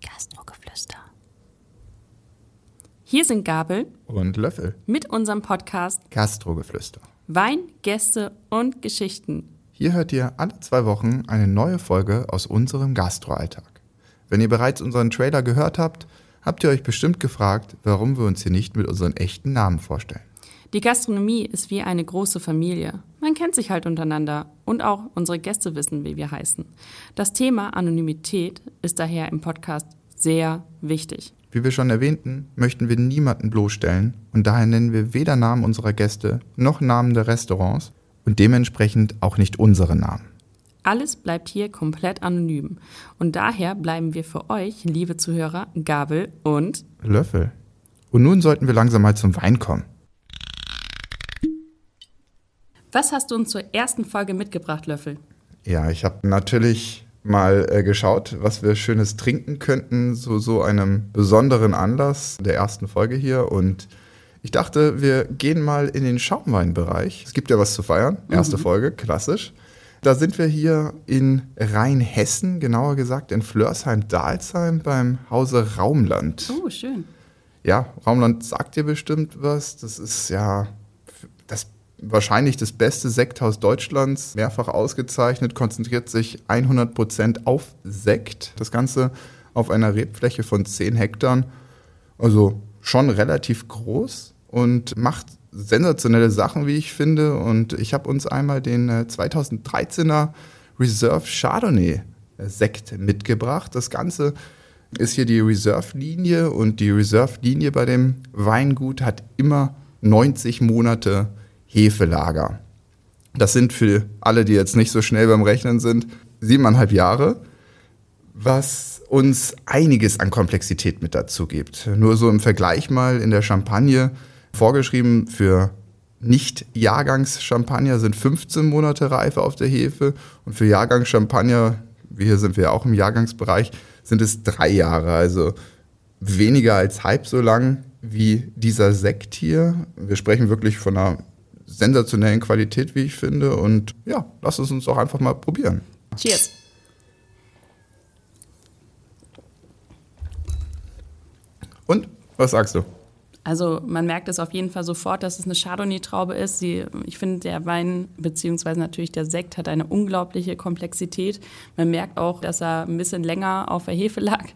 Gastrogeflüster. Hier sind Gabel Und Löffel. mit unserem Podcast Gastrogeflüster. Wein, Gäste und Geschichten. Hier hört ihr alle zwei Wochen eine neue Folge aus unserem Gastroalltag. Wenn ihr bereits unseren Trailer gehört habt, habt ihr euch bestimmt gefragt, warum wir uns hier nicht mit unseren echten Namen vorstellen. Die Gastronomie ist wie eine große Familie. Man kennt sich halt untereinander und auch unsere Gäste wissen, wie wir heißen. Das Thema Anonymität ist daher im Podcast sehr wichtig. Wie wir schon erwähnten, möchten wir niemanden bloßstellen und daher nennen wir weder Namen unserer Gäste noch Namen der Restaurants und dementsprechend auch nicht unsere Namen. Alles bleibt hier komplett anonym. Und daher bleiben wir für euch, liebe Zuhörer, Gabel und Löffel. Und nun sollten wir langsam mal zum Wein kommen. Was hast du uns zur ersten Folge mitgebracht, Löffel? Ja, ich habe natürlich mal äh, geschaut, was wir Schönes trinken könnten, zu so einem besonderen Anlass der ersten Folge hier. Und ich dachte, wir gehen mal in den Schaumweinbereich. Es gibt ja was zu feiern. Erste Folge, klassisch. Da sind wir hier in Rheinhessen, genauer gesagt in Flörsheim-Dalsheim beim Hause Raumland. Oh, schön. Ja, Raumland sagt dir bestimmt was. Das ist ja das wahrscheinlich das beste Sekthaus Deutschlands, mehrfach ausgezeichnet, konzentriert sich 100% auf Sekt. Das Ganze auf einer Rebfläche von 10 Hektar, also schon relativ groß und macht sensationelle Sachen, wie ich finde. Und ich habe uns einmal den äh, 2013er Reserve Chardonnay äh, Sekt mitgebracht. Das Ganze ist hier die Reserve-Linie und die Reserve-Linie bei dem Weingut hat immer 90 Monate Hefelager. Das sind für alle, die jetzt nicht so schnell beim Rechnen sind, siebeneinhalb Jahre, was uns einiges an Komplexität mit dazu gibt. Nur so im Vergleich mal in der Champagne vorgeschrieben für nicht-Jahrgangs-Champagner sind 15 Monate Reife auf der Hefe und für Jahrgangs-Champagner, hier sind wir auch im Jahrgangsbereich, sind es drei Jahre, also weniger als halb so lang wie dieser Sekt hier. Wir sprechen wirklich von einer sensationellen Qualität, wie ich finde. Und ja, lass es uns doch einfach mal probieren. Cheers. Und was sagst du? Also man merkt es auf jeden Fall sofort, dass es eine Chardonnay-Traube ist. Sie, ich finde, der Wein beziehungsweise natürlich der Sekt hat eine unglaubliche Komplexität. Man merkt auch, dass er ein bisschen länger auf der Hefe lag.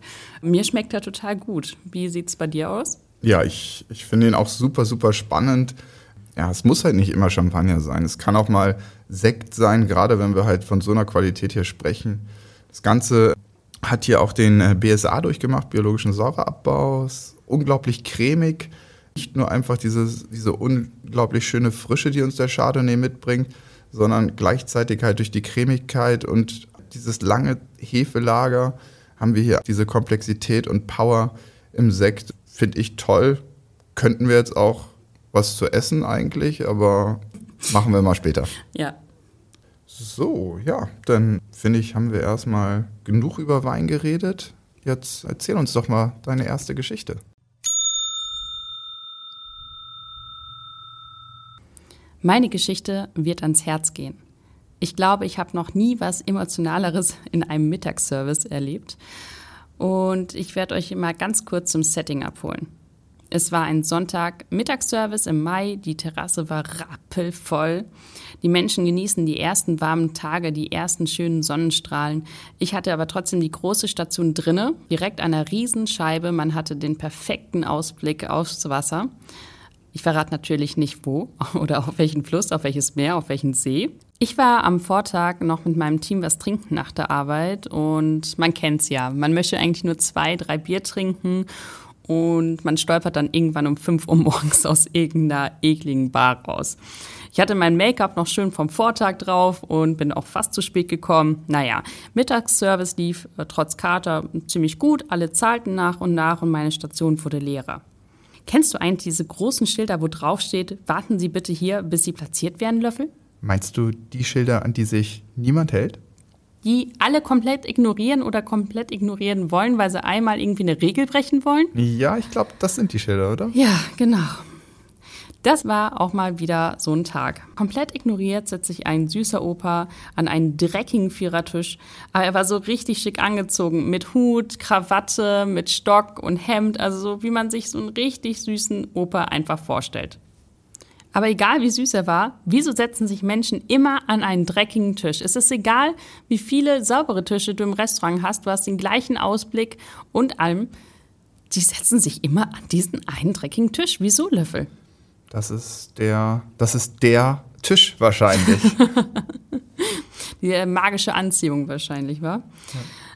Mir schmeckt er total gut. Wie sieht es bei dir aus? Ja, ich, ich finde ihn auch super, super spannend. Ja, es muss halt nicht immer Champagner sein. Es kann auch mal Sekt sein, gerade wenn wir halt von so einer Qualität hier sprechen. Das Ganze hat hier auch den äh, BSA durchgemacht, biologischen Säureabbau. Ist unglaublich cremig. Nicht nur einfach dieses, diese unglaublich schöne Frische, die uns der Chardonnay mitbringt, sondern gleichzeitig halt durch die Cremigkeit und dieses lange Hefelager haben wir hier diese Komplexität und Power im Sekt. Finde ich toll. Könnten wir jetzt auch was zu essen eigentlich, aber machen wir mal später. Ja. So, ja, dann finde ich, haben wir erstmal genug über Wein geredet. Jetzt erzähl uns doch mal deine erste Geschichte. Meine Geschichte wird ans Herz gehen. Ich glaube, ich habe noch nie was Emotionaleres in einem Mittagsservice erlebt. Und ich werde euch mal ganz kurz zum Setting abholen. Es war ein Sonntag, Mittagsservice im Mai, die Terrasse war rappelvoll. Die Menschen genießen die ersten warmen Tage, die ersten schönen Sonnenstrahlen. Ich hatte aber trotzdem die große Station drinne, direkt an einer Riesenscheibe. Man hatte den perfekten Ausblick aufs Wasser. Ich verrate natürlich nicht wo oder auf welchen Fluss, auf welches Meer, auf welchen See. Ich war am Vortag noch mit meinem Team was trinken nach der Arbeit und man kennt's ja. Man möchte eigentlich nur zwei, drei Bier trinken und man stolpert dann irgendwann um 5 Uhr morgens aus irgendeiner ekligen Bar raus. Ich hatte mein Make-up noch schön vom Vortag drauf und bin auch fast zu spät gekommen. Naja, Mittagsservice lief äh, trotz Kater ziemlich gut. Alle zahlten nach und nach und meine Station wurde leerer. Kennst du eigentlich diese großen Schilder, wo drauf steht, warten Sie bitte hier, bis Sie platziert werden, Löffel? Meinst du die Schilder, an die sich niemand hält? Die alle komplett ignorieren oder komplett ignorieren wollen, weil sie einmal irgendwie eine Regel brechen wollen? Ja, ich glaube, das sind die Schilder, oder? Ja, genau. Das war auch mal wieder so ein Tag. Komplett ignoriert setzt sich ein süßer Opa an einen dreckigen Vierertisch. Aber er war so richtig schick angezogen. Mit Hut, Krawatte, mit Stock und Hemd. Also so, wie man sich so einen richtig süßen Opa einfach vorstellt. Aber egal wie süß er war, wieso setzen sich Menschen immer an einen dreckigen Tisch? Es ist egal, wie viele saubere Tische du im Restaurant hast, du hast den gleichen Ausblick und allem. Die setzen sich immer an diesen einen dreckigen Tisch. Wieso, Löffel? Das ist der, das ist der Tisch wahrscheinlich. Die äh, magische Anziehung wahrscheinlich, war.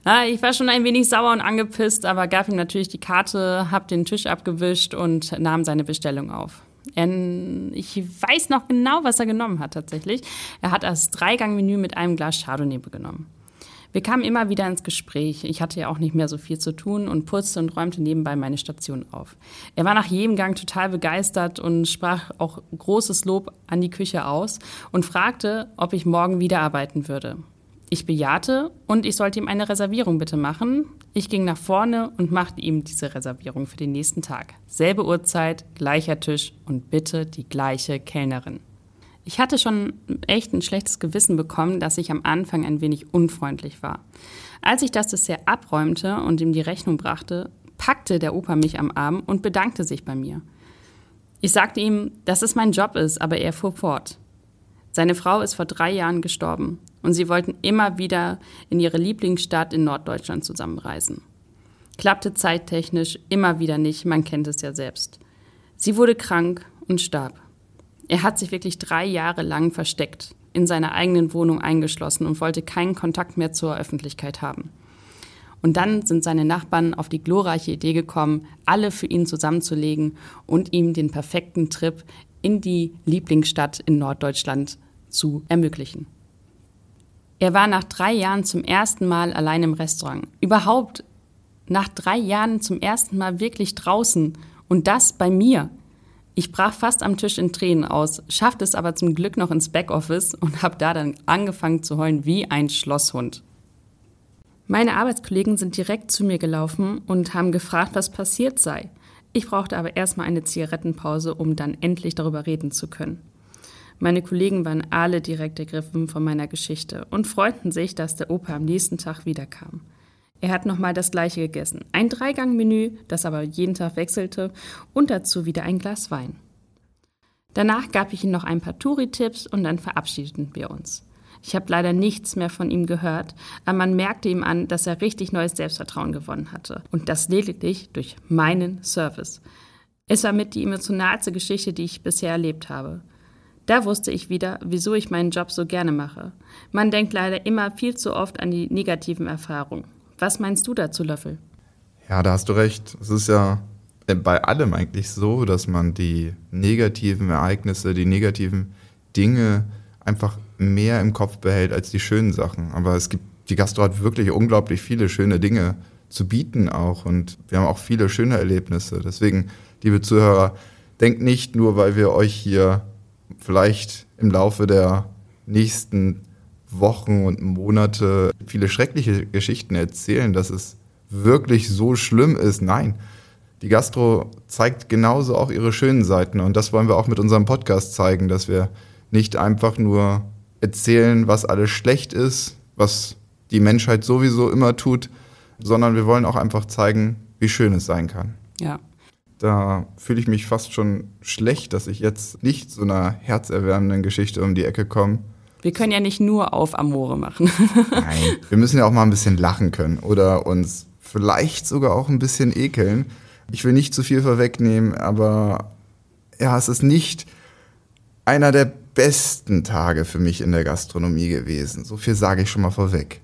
Ja. Ich war schon ein wenig sauer und angepisst, aber gab ihm natürlich die Karte, hab den Tisch abgewischt und nahm seine Bestellung auf. Er, ich weiß noch genau, was er genommen hat tatsächlich. Er hat das Dreigangmenü mit einem Glas Chardonnay genommen. Wir kamen immer wieder ins Gespräch. Ich hatte ja auch nicht mehr so viel zu tun und putzte und räumte nebenbei meine Station auf. Er war nach jedem Gang total begeistert und sprach auch großes Lob an die Küche aus und fragte, ob ich morgen wieder arbeiten würde. Ich bejahte und ich sollte ihm eine Reservierung bitte machen. Ich ging nach vorne und machte ihm diese Reservierung für den nächsten Tag. Selbe Uhrzeit, gleicher Tisch und bitte die gleiche Kellnerin. Ich hatte schon echt ein schlechtes Gewissen bekommen, dass ich am Anfang ein wenig unfreundlich war. Als ich das Dessert abräumte und ihm die Rechnung brachte, packte der Opa mich am Arm und bedankte sich bei mir. Ich sagte ihm, dass es mein Job ist, aber er fuhr fort. Seine Frau ist vor drei Jahren gestorben und sie wollten immer wieder in ihre Lieblingsstadt in Norddeutschland zusammenreisen. Klappte zeittechnisch immer wieder nicht, man kennt es ja selbst. Sie wurde krank und starb. Er hat sich wirklich drei Jahre lang versteckt, in seiner eigenen Wohnung eingeschlossen und wollte keinen Kontakt mehr zur Öffentlichkeit haben. Und dann sind seine Nachbarn auf die glorreiche Idee gekommen, alle für ihn zusammenzulegen und ihm den perfekten Trip in die Lieblingsstadt in Norddeutschland zu ermöglichen. Er war nach drei Jahren zum ersten Mal allein im Restaurant. Überhaupt nach drei Jahren zum ersten Mal wirklich draußen. Und das bei mir. Ich brach fast am Tisch in Tränen aus, schaffte es aber zum Glück noch ins Backoffice und habe da dann angefangen zu heulen wie ein Schlosshund. Meine Arbeitskollegen sind direkt zu mir gelaufen und haben gefragt, was passiert sei. Ich brauchte aber erstmal eine Zigarettenpause, um dann endlich darüber reden zu können. Meine Kollegen waren alle direkt ergriffen von meiner Geschichte und freuten sich, dass der Opa am nächsten Tag wiederkam. Er hat nochmal das gleiche gegessen. Ein Dreigang-Menü, das aber jeden Tag wechselte und dazu wieder ein Glas Wein. Danach gab ich ihm noch ein paar Touri-Tipps und dann verabschiedeten wir uns. Ich habe leider nichts mehr von ihm gehört, aber man merkte ihm an, dass er richtig neues Selbstvertrauen gewonnen hatte. Und das lediglich durch meinen Service. Es war mit die emotionalste Geschichte, die ich bisher erlebt habe. Da wusste ich wieder, wieso ich meinen Job so gerne mache. Man denkt leider immer viel zu oft an die negativen Erfahrungen. Was meinst du dazu, Löffel? Ja, da hast du recht. Es ist ja bei allem eigentlich so, dass man die negativen Ereignisse, die negativen Dinge einfach mehr im Kopf behält als die schönen Sachen. Aber es gibt, die Gastro hat wirklich unglaublich viele schöne Dinge zu bieten auch und wir haben auch viele schöne Erlebnisse. Deswegen, liebe Zuhörer, denkt nicht nur, weil wir euch hier vielleicht im Laufe der nächsten Wochen und Monate viele schreckliche Geschichten erzählen, dass es wirklich so schlimm ist. Nein, die Gastro zeigt genauso auch ihre schönen Seiten und das wollen wir auch mit unserem Podcast zeigen, dass wir nicht einfach nur erzählen, was alles schlecht ist, was die Menschheit sowieso immer tut, sondern wir wollen auch einfach zeigen, wie schön es sein kann. Ja. Da fühle ich mich fast schon schlecht, dass ich jetzt nicht so einer herzerwärmenden Geschichte um die Ecke komme wir können ja nicht nur auf Amore machen. Nein, wir müssen ja auch mal ein bisschen lachen können oder uns vielleicht sogar auch ein bisschen ekeln. Ich will nicht zu viel vorwegnehmen, aber ja, es ist nicht einer der besten Tage für mich in der Gastronomie gewesen. So viel sage ich schon mal vorweg.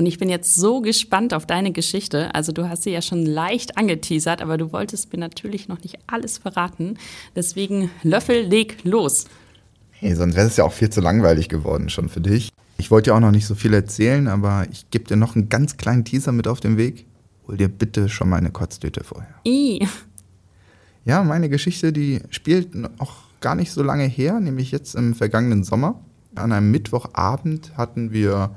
Und ich bin jetzt so gespannt auf deine Geschichte. Also du hast sie ja schon leicht angeteasert, aber du wolltest mir natürlich noch nicht alles verraten. Deswegen Löffel, leg los. Hey, sonst wäre es ja auch viel zu langweilig geworden schon für dich. Ich wollte ja auch noch nicht so viel erzählen, aber ich gebe dir noch einen ganz kleinen Teaser mit auf den Weg. Hol dir bitte schon mal eine Kotztüte vorher. I. Ja, meine Geschichte, die spielt auch gar nicht so lange her, nämlich jetzt im vergangenen Sommer. An einem Mittwochabend hatten wir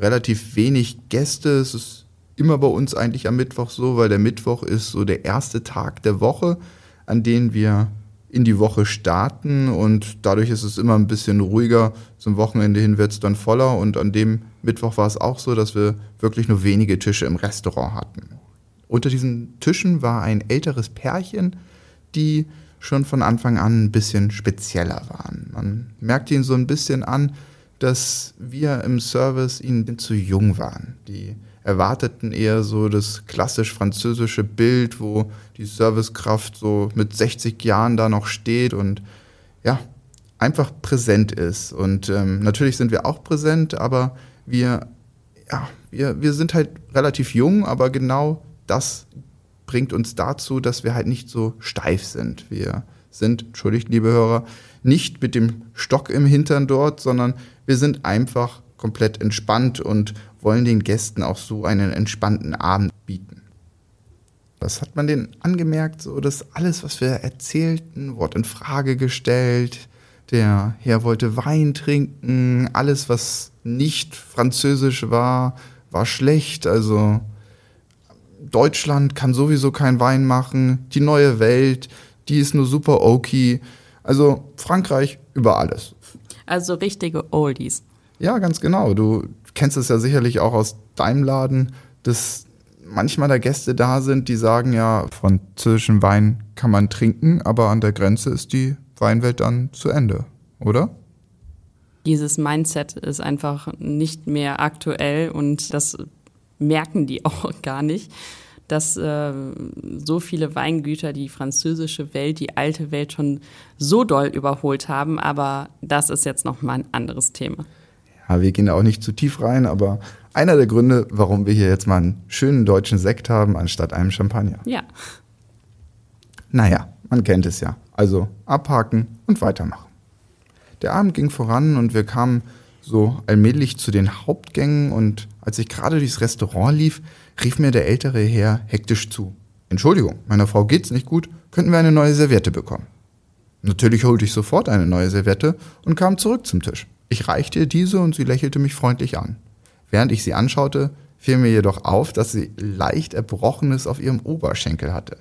relativ wenig Gäste. Es ist immer bei uns eigentlich am Mittwoch so, weil der Mittwoch ist so der erste Tag der Woche, an dem wir in die Woche starten und dadurch ist es immer ein bisschen ruhiger. Zum Wochenende hin wird es dann voller und an dem Mittwoch war es auch so, dass wir wirklich nur wenige Tische im Restaurant hatten. Unter diesen Tischen war ein älteres Pärchen, die schon von Anfang an ein bisschen spezieller waren. Man merkte ihnen so ein bisschen an, dass wir im Service ihnen zu jung waren. Die erwarteten eher so das klassisch französische Bild, wo die Servicekraft so mit 60 Jahren da noch steht und ja, einfach präsent ist. Und ähm, natürlich sind wir auch präsent, aber wir, ja, wir, wir sind halt relativ jung, aber genau das bringt uns dazu, dass wir halt nicht so steif sind. Wir sind, entschuldigt, liebe Hörer, nicht mit dem Stock im Hintern dort, sondern wir sind einfach komplett entspannt und wollen den Gästen auch so einen entspannten Abend bieten. Das hat man denen angemerkt, so dass alles, was wir erzählten, wurde in Frage gestellt. Der Herr wollte Wein trinken, alles, was nicht französisch war, war schlecht. Also Deutschland kann sowieso kein Wein machen. Die neue Welt, die ist nur super okay. Also Frankreich über alles. Also richtige Oldies. Ja, ganz genau. Du kennst es ja sicherlich auch aus deinem Laden, dass manchmal da Gäste da sind, die sagen, ja, französischen Wein kann man trinken, aber an der Grenze ist die Weinwelt dann zu Ende, oder? Dieses Mindset ist einfach nicht mehr aktuell und das merken die auch gar nicht, dass äh, so viele Weingüter die französische Welt, die alte Welt schon so doll überholt haben. Aber das ist jetzt noch mal ein anderes Thema. Ja, wir gehen da auch nicht zu tief rein, aber einer der Gründe, warum wir hier jetzt mal einen schönen deutschen Sekt haben, anstatt einem Champagner. Ja. Naja, man kennt es ja. Also abhaken und weitermachen. Der Abend ging voran und wir kamen so allmählich zu den Hauptgängen und als ich gerade durchs Restaurant lief, rief mir der ältere Herr hektisch zu. Entschuldigung, meiner Frau geht's nicht gut, könnten wir eine neue Serviette bekommen? Natürlich holte ich sofort eine neue Serviette und kam zurück zum Tisch. Ich reichte ihr diese und sie lächelte mich freundlich an. Während ich sie anschaute, fiel mir jedoch auf, dass sie leicht Erbrochenes auf ihrem Oberschenkel hatte.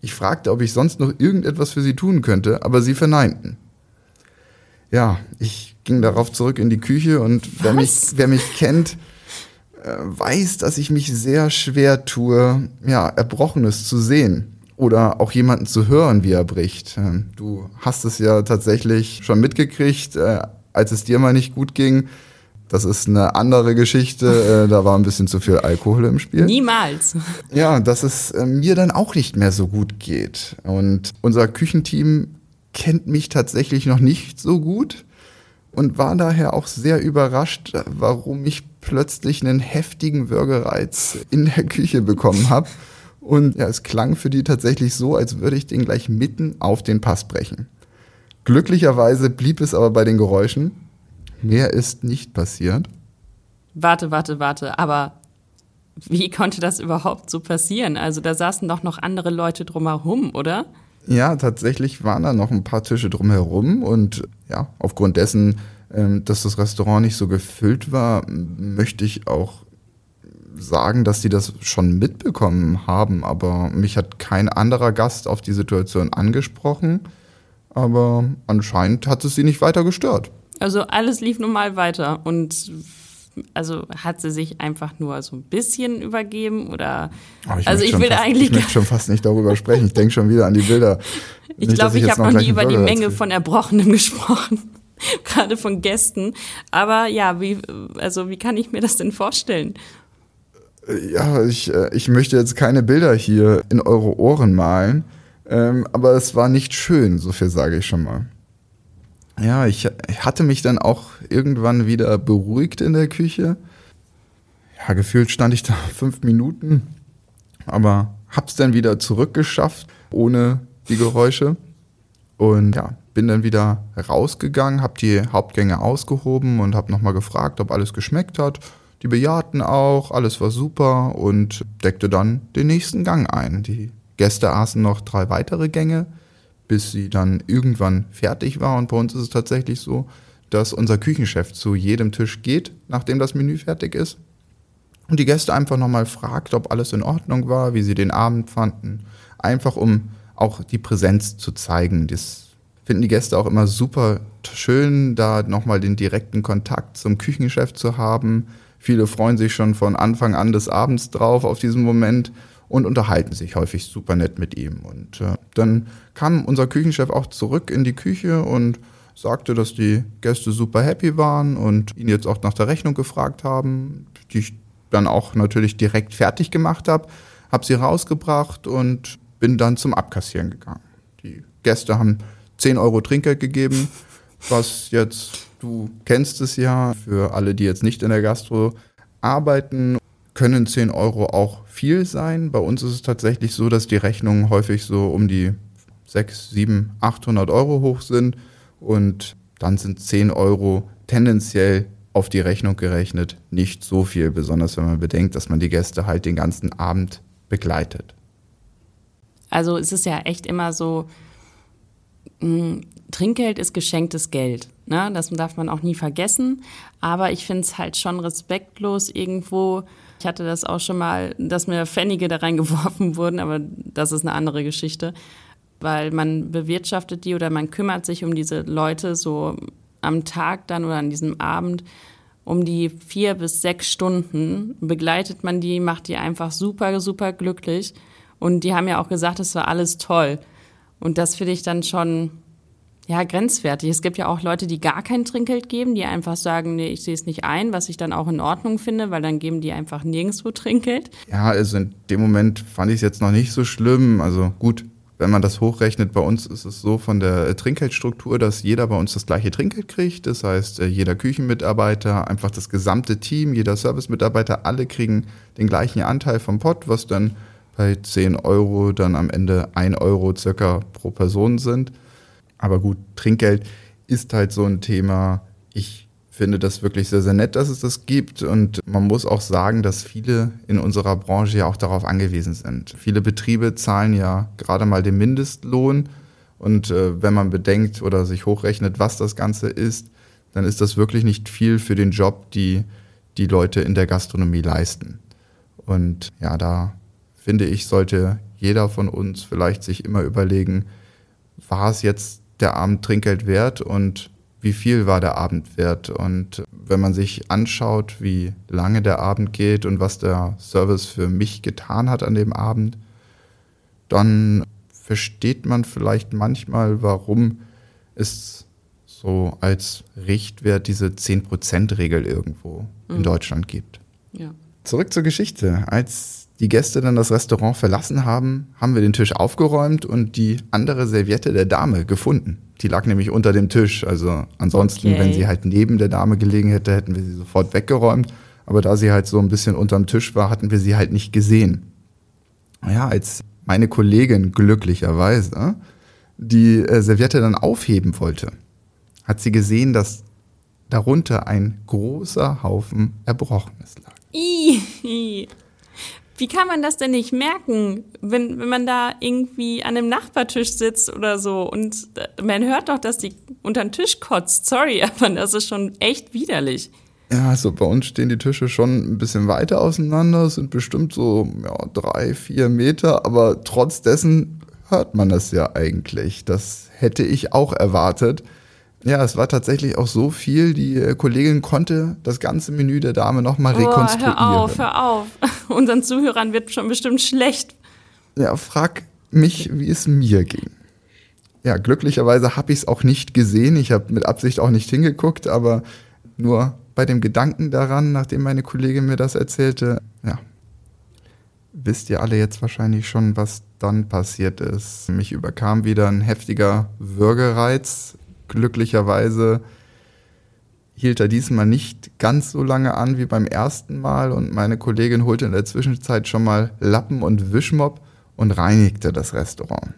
Ich fragte, ob ich sonst noch irgendetwas für sie tun könnte, aber sie verneinten. Ja, ich ging darauf zurück in die Küche und wer mich, wer mich kennt, weiß, dass ich mich sehr schwer tue, ja, Erbrochenes zu sehen oder auch jemanden zu hören, wie er bricht. Ähm, du hast es ja tatsächlich schon mitgekriegt, äh, als es dir mal nicht gut ging. Das ist eine andere Geschichte. Äh, da war ein bisschen zu viel Alkohol im Spiel. Niemals. Ja, dass es mir dann auch nicht mehr so gut geht. Und unser Küchenteam kennt mich tatsächlich noch nicht so gut und war daher auch sehr überrascht, warum ich plötzlich einen heftigen Würgereiz in der Küche bekommen habe. Und ja, es klang für die tatsächlich so, als würde ich den gleich mitten auf den Pass brechen. Glücklicherweise blieb es aber bei den Geräuschen. Mehr ist nicht passiert. Warte, warte, warte, aber wie konnte das überhaupt so passieren? Also da saßen doch noch andere Leute drumherum, oder? Ja, tatsächlich waren da noch ein paar Tische drumherum und ja, aufgrund dessen, dass das Restaurant nicht so gefüllt war, möchte ich auch sagen, dass sie das schon mitbekommen haben, aber mich hat kein anderer Gast auf die Situation angesprochen, aber anscheinend hat es sie nicht weiter gestört. Also alles lief normal weiter und also hat sie sich einfach nur so ein bisschen übergeben oder oh, ich also ich will fast, eigentlich ich möchte schon fast nicht darüber sprechen. Ich denke schon wieder an die Bilder. ich glaube, ich, ich habe noch nie über die Menge von Erbrochenem gesprochen, gerade von Gästen. Aber ja, wie also wie kann ich mir das denn vorstellen? Ja, ich, äh, ich möchte jetzt keine Bilder hier in eure Ohren malen, ähm, aber es war nicht schön, so viel sage ich schon mal. Ja, ich, ich hatte mich dann auch irgendwann wieder beruhigt in der Küche. Ja, gefühlt stand ich da fünf Minuten, aber hab's dann wieder zurückgeschafft, ohne die Geräusche. Und ja, bin dann wieder rausgegangen, hab die Hauptgänge ausgehoben und hab nochmal gefragt, ob alles geschmeckt hat. Die bejahten auch, alles war super und deckte dann den nächsten Gang ein. Die Gäste aßen noch drei weitere Gänge bis sie dann irgendwann fertig war. Und bei uns ist es tatsächlich so, dass unser Küchenchef zu jedem Tisch geht, nachdem das Menü fertig ist. Und die Gäste einfach nochmal fragt, ob alles in Ordnung war, wie sie den Abend fanden. Einfach um auch die Präsenz zu zeigen. Das finden die Gäste auch immer super schön, da nochmal den direkten Kontakt zum Küchenchef zu haben. Viele freuen sich schon von Anfang an des Abends drauf auf diesen Moment und unterhalten sich häufig super nett mit ihm. Und äh, dann kam unser Küchenchef auch zurück in die Küche und sagte, dass die Gäste super happy waren und ihn jetzt auch nach der Rechnung gefragt haben, die ich dann auch natürlich direkt fertig gemacht habe, habe sie rausgebracht und bin dann zum Abkassieren gegangen. Die Gäste haben 10 Euro Trinkgeld gegeben, was jetzt, du kennst es ja, für alle, die jetzt nicht in der Gastro arbeiten, können 10 Euro auch viel sein. Bei uns ist es tatsächlich so, dass die Rechnungen häufig so um die 6, 7, 800 Euro hoch sind und dann sind 10 Euro tendenziell auf die Rechnung gerechnet nicht so viel, besonders wenn man bedenkt, dass man die Gäste halt den ganzen Abend begleitet. Also es ist ja echt immer so, mh, Trinkgeld ist geschenktes Geld. Ne? Das darf man auch nie vergessen. Aber ich finde es halt schon respektlos irgendwo. Ich hatte das auch schon mal, dass mir Pfennige da reingeworfen wurden, aber das ist eine andere Geschichte. Weil man bewirtschaftet die oder man kümmert sich um diese Leute so am Tag dann oder an diesem Abend um die vier bis sechs Stunden begleitet man die, macht die einfach super, super glücklich. Und die haben ja auch gesagt, es war alles toll. Und das finde ich dann schon, ja, grenzwertig. Es gibt ja auch Leute, die gar kein Trinkgeld geben, die einfach sagen, nee, ich sehe es nicht ein, was ich dann auch in Ordnung finde, weil dann geben die einfach nirgendwo Trinkgeld. Ja, also in dem Moment fand ich es jetzt noch nicht so schlimm. Also gut, wenn man das hochrechnet, bei uns ist es so von der äh, Trinkgeldstruktur, dass jeder bei uns das gleiche Trinkgeld kriegt. Das heißt, äh, jeder Küchenmitarbeiter, einfach das gesamte Team, jeder Servicemitarbeiter, alle kriegen den gleichen Anteil vom Pott, was dann bei 10 Euro dann am Ende 1 Euro circa pro Person sind. Aber gut, Trinkgeld ist halt so ein Thema. Ich finde das wirklich sehr, sehr nett, dass es das gibt. Und man muss auch sagen, dass viele in unserer Branche ja auch darauf angewiesen sind. Viele Betriebe zahlen ja gerade mal den Mindestlohn. Und äh, wenn man bedenkt oder sich hochrechnet, was das Ganze ist, dann ist das wirklich nicht viel für den Job, die die Leute in der Gastronomie leisten. Und ja, da finde ich, sollte jeder von uns vielleicht sich immer überlegen, war es jetzt der Abend Trinkgeld wert und wie viel war der Abend wert. Und wenn man sich anschaut, wie lange der Abend geht und was der Service für mich getan hat an dem Abend, dann versteht man vielleicht manchmal, warum es so als Richtwert diese 10%-Regel irgendwo mhm. in Deutschland gibt. Ja. Zurück zur Geschichte. Als die Gäste dann das Restaurant verlassen haben, haben wir den Tisch aufgeräumt und die andere Serviette der Dame gefunden. Die lag nämlich unter dem Tisch. Also ansonsten, okay. wenn sie halt neben der Dame gelegen hätte, hätten wir sie sofort weggeräumt. Aber da sie halt so ein bisschen unterm Tisch war, hatten wir sie halt nicht gesehen. Naja, als meine Kollegin glücklicherweise die äh, Serviette dann aufheben wollte, hat sie gesehen, dass darunter ein großer Haufen Erbrochenes lag. Wie kann man das denn nicht merken, wenn, wenn man da irgendwie an einem Nachbartisch sitzt oder so und äh, man hört doch, dass die unter den Tisch kotzt. Sorry, aber das ist schon echt widerlich. Ja, also bei uns stehen die Tische schon ein bisschen weiter auseinander, sind bestimmt so ja, drei, vier Meter, aber trotz dessen hört man das ja eigentlich. Das hätte ich auch erwartet. Ja, es war tatsächlich auch so viel, die äh, Kollegin konnte das ganze Menü der Dame nochmal oh, rekonstruieren. Hör auf, hör auf. Unseren Zuhörern wird schon bestimmt schlecht. Ja, frag mich, wie es mir ging. Ja, glücklicherweise habe ich es auch nicht gesehen. Ich habe mit Absicht auch nicht hingeguckt, aber nur bei dem Gedanken daran, nachdem meine Kollegin mir das erzählte, ja, wisst ihr alle jetzt wahrscheinlich schon, was dann passiert ist. Mich überkam wieder ein heftiger Würgereiz glücklicherweise hielt er diesmal nicht ganz so lange an wie beim ersten Mal und meine Kollegin holte in der Zwischenzeit schon mal Lappen und Wischmopp und reinigte das Restaurant.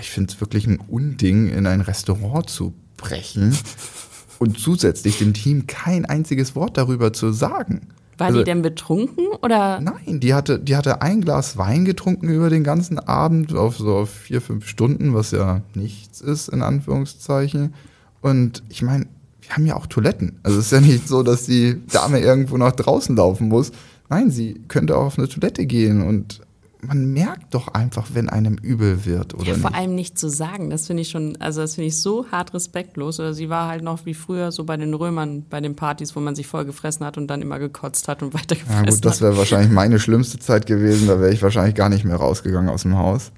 Ich finde es wirklich ein Unding, in ein Restaurant zu brechen und zusätzlich dem Team kein einziges Wort darüber zu sagen. War also, die denn betrunken oder? Nein, die hatte, die hatte ein Glas Wein getrunken über den ganzen Abend auf so vier, fünf Stunden, was ja nichts ist, in Anführungszeichen. Und ich meine, wir haben ja auch Toiletten. Also es ist ja nicht so, dass die Dame irgendwo nach draußen laufen muss. Nein, sie könnte auch auf eine Toilette gehen und man merkt doch einfach, wenn einem übel wird, oder ja, vor nicht? allem nicht zu sagen, das finde ich schon, also das finde ich so hart respektlos. Oder sie war halt noch wie früher so bei den Römern, bei den Partys, wo man sich voll gefressen hat und dann immer gekotzt hat und weiter Ja gefressen gut, das hat. wäre wahrscheinlich meine schlimmste Zeit gewesen. Da wäre ich wahrscheinlich gar nicht mehr rausgegangen aus dem Haus.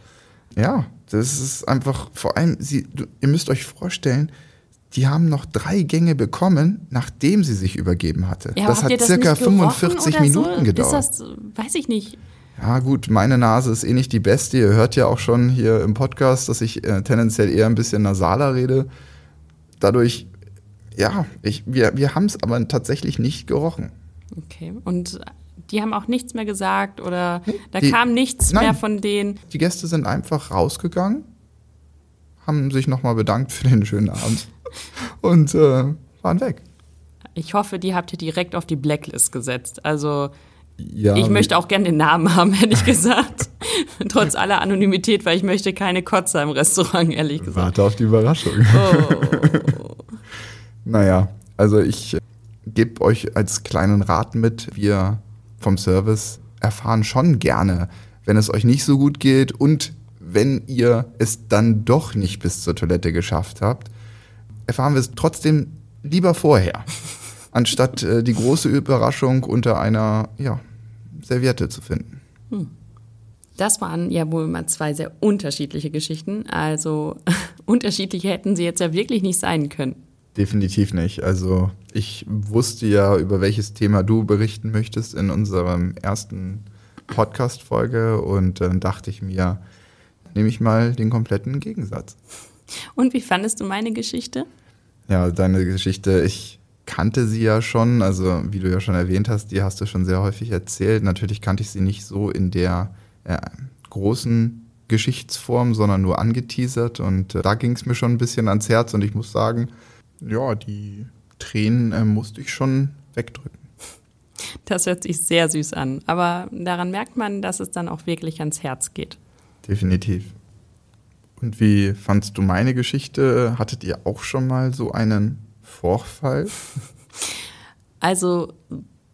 Ja, das ist einfach, vor allem, sie, du, ihr müsst euch vorstellen, die haben noch drei Gänge bekommen, nachdem sie sich übergeben hatte. Ja, das hat das circa nicht gerochen 45 oder Minuten so? gedauert. Ist das, weiß ich nicht. Ja, gut, meine Nase ist eh nicht die beste. Ihr hört ja auch schon hier im Podcast, dass ich äh, tendenziell eher ein bisschen nasaler rede. Dadurch, ja, ich, wir, wir haben es aber tatsächlich nicht gerochen. Okay. Und die haben auch nichts mehr gesagt oder da Die- kam nichts Nein. mehr von denen. Die Gäste sind einfach rausgegangen, haben sich nochmal bedankt für den schönen Abend und äh, waren weg. Ich hoffe, die habt ihr direkt auf die Blacklist gesetzt. Also Ja, ich möchte auch gerne den Namen haben, ehrlich gesagt. Trotz aller Anonymität, weil ich möchte keine Kotzer im Restaurant, ehrlich gesagt. Warte auf die Überraschung. Oh. Naja, also ich gebe euch als kleinen Rat mit, wir vom Service erfahren schon gerne, wenn es euch nicht so gut geht und wenn ihr es dann doch nicht bis zur Toilette geschafft habt, erfahren wir es trotzdem lieber vorher, anstatt äh, die große Überraschung unter einer ja, Serviette zu finden. Das waren ja wohl mal zwei sehr unterschiedliche Geschichten. Also unterschiedliche hätten sie jetzt ja wirklich nicht sein können. Definitiv nicht. Also ich wusste ja, über welches Thema du berichten möchtest in unserem ersten Podcast-Folge und dann dachte ich mir, nehme ich mal den kompletten Gegensatz. Und wie fandest du meine Geschichte? Ja, deine Geschichte, ich kannte sie ja schon, also wie du ja schon erwähnt hast, die hast du schon sehr häufig erzählt. Natürlich kannte ich sie nicht so in der äh, großen Geschichtsform, sondern nur angeteasert und äh, da ging es mir schon ein bisschen ans Herz und ich muss sagen, ja, die Tränen äh, musste ich schon wegdrücken. Das hört sich sehr süß an. Aber daran merkt man, dass es dann auch wirklich ans Herz geht. Definitiv. Und wie fandst du meine Geschichte? Hattet ihr auch schon mal so einen Vorfall? Also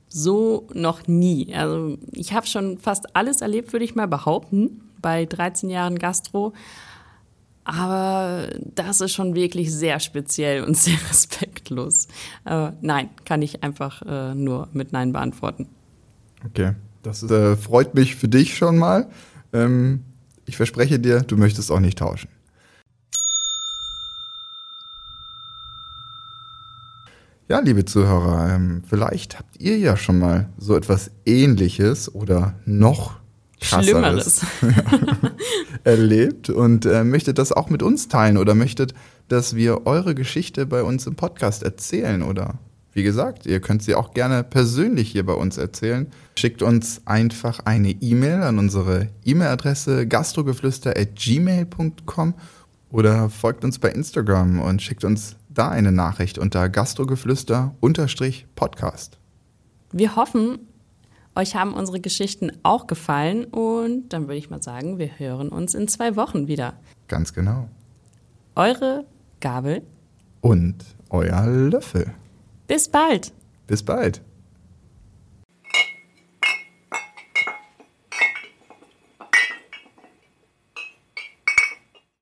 so noch nie. Also ich habe schon fast alles erlebt, würde ich mal behaupten, bei 13 Jahren Gastro. Aber das ist schon wirklich sehr speziell und sehr respektlos. Aber nein, kann ich einfach äh, nur mit Nein beantworten. Okay, das äh, freut mich für dich schon mal. Ähm, ich verspreche dir, du möchtest auch nicht tauschen. Ja, liebe Zuhörer, ähm, vielleicht habt ihr ja schon mal so etwas Ähnliches oder noch krasseres Schlimmeres. erlebt und äh, möchtet das auch mit uns teilen oder möchtet, dass wir eure Geschichte bei uns im Podcast erzählen oder wie gesagt, ihr könnt sie auch gerne persönlich hier bei uns erzählen. Schickt uns einfach eine E-Mail an unsere E-Mail-Adresse gastrogeflüster@gmail.com oder folgt uns bei Instagram und schickt uns da eine Nachricht unter gastrogeflüster-podcast. Wir hoffen, euch haben unsere Geschichten auch gefallen und dann würde ich mal sagen, wir hören uns in zwei Wochen wieder. Ganz genau. Eure Gabel. Und euer Löffel. Bis bald. Bis bald.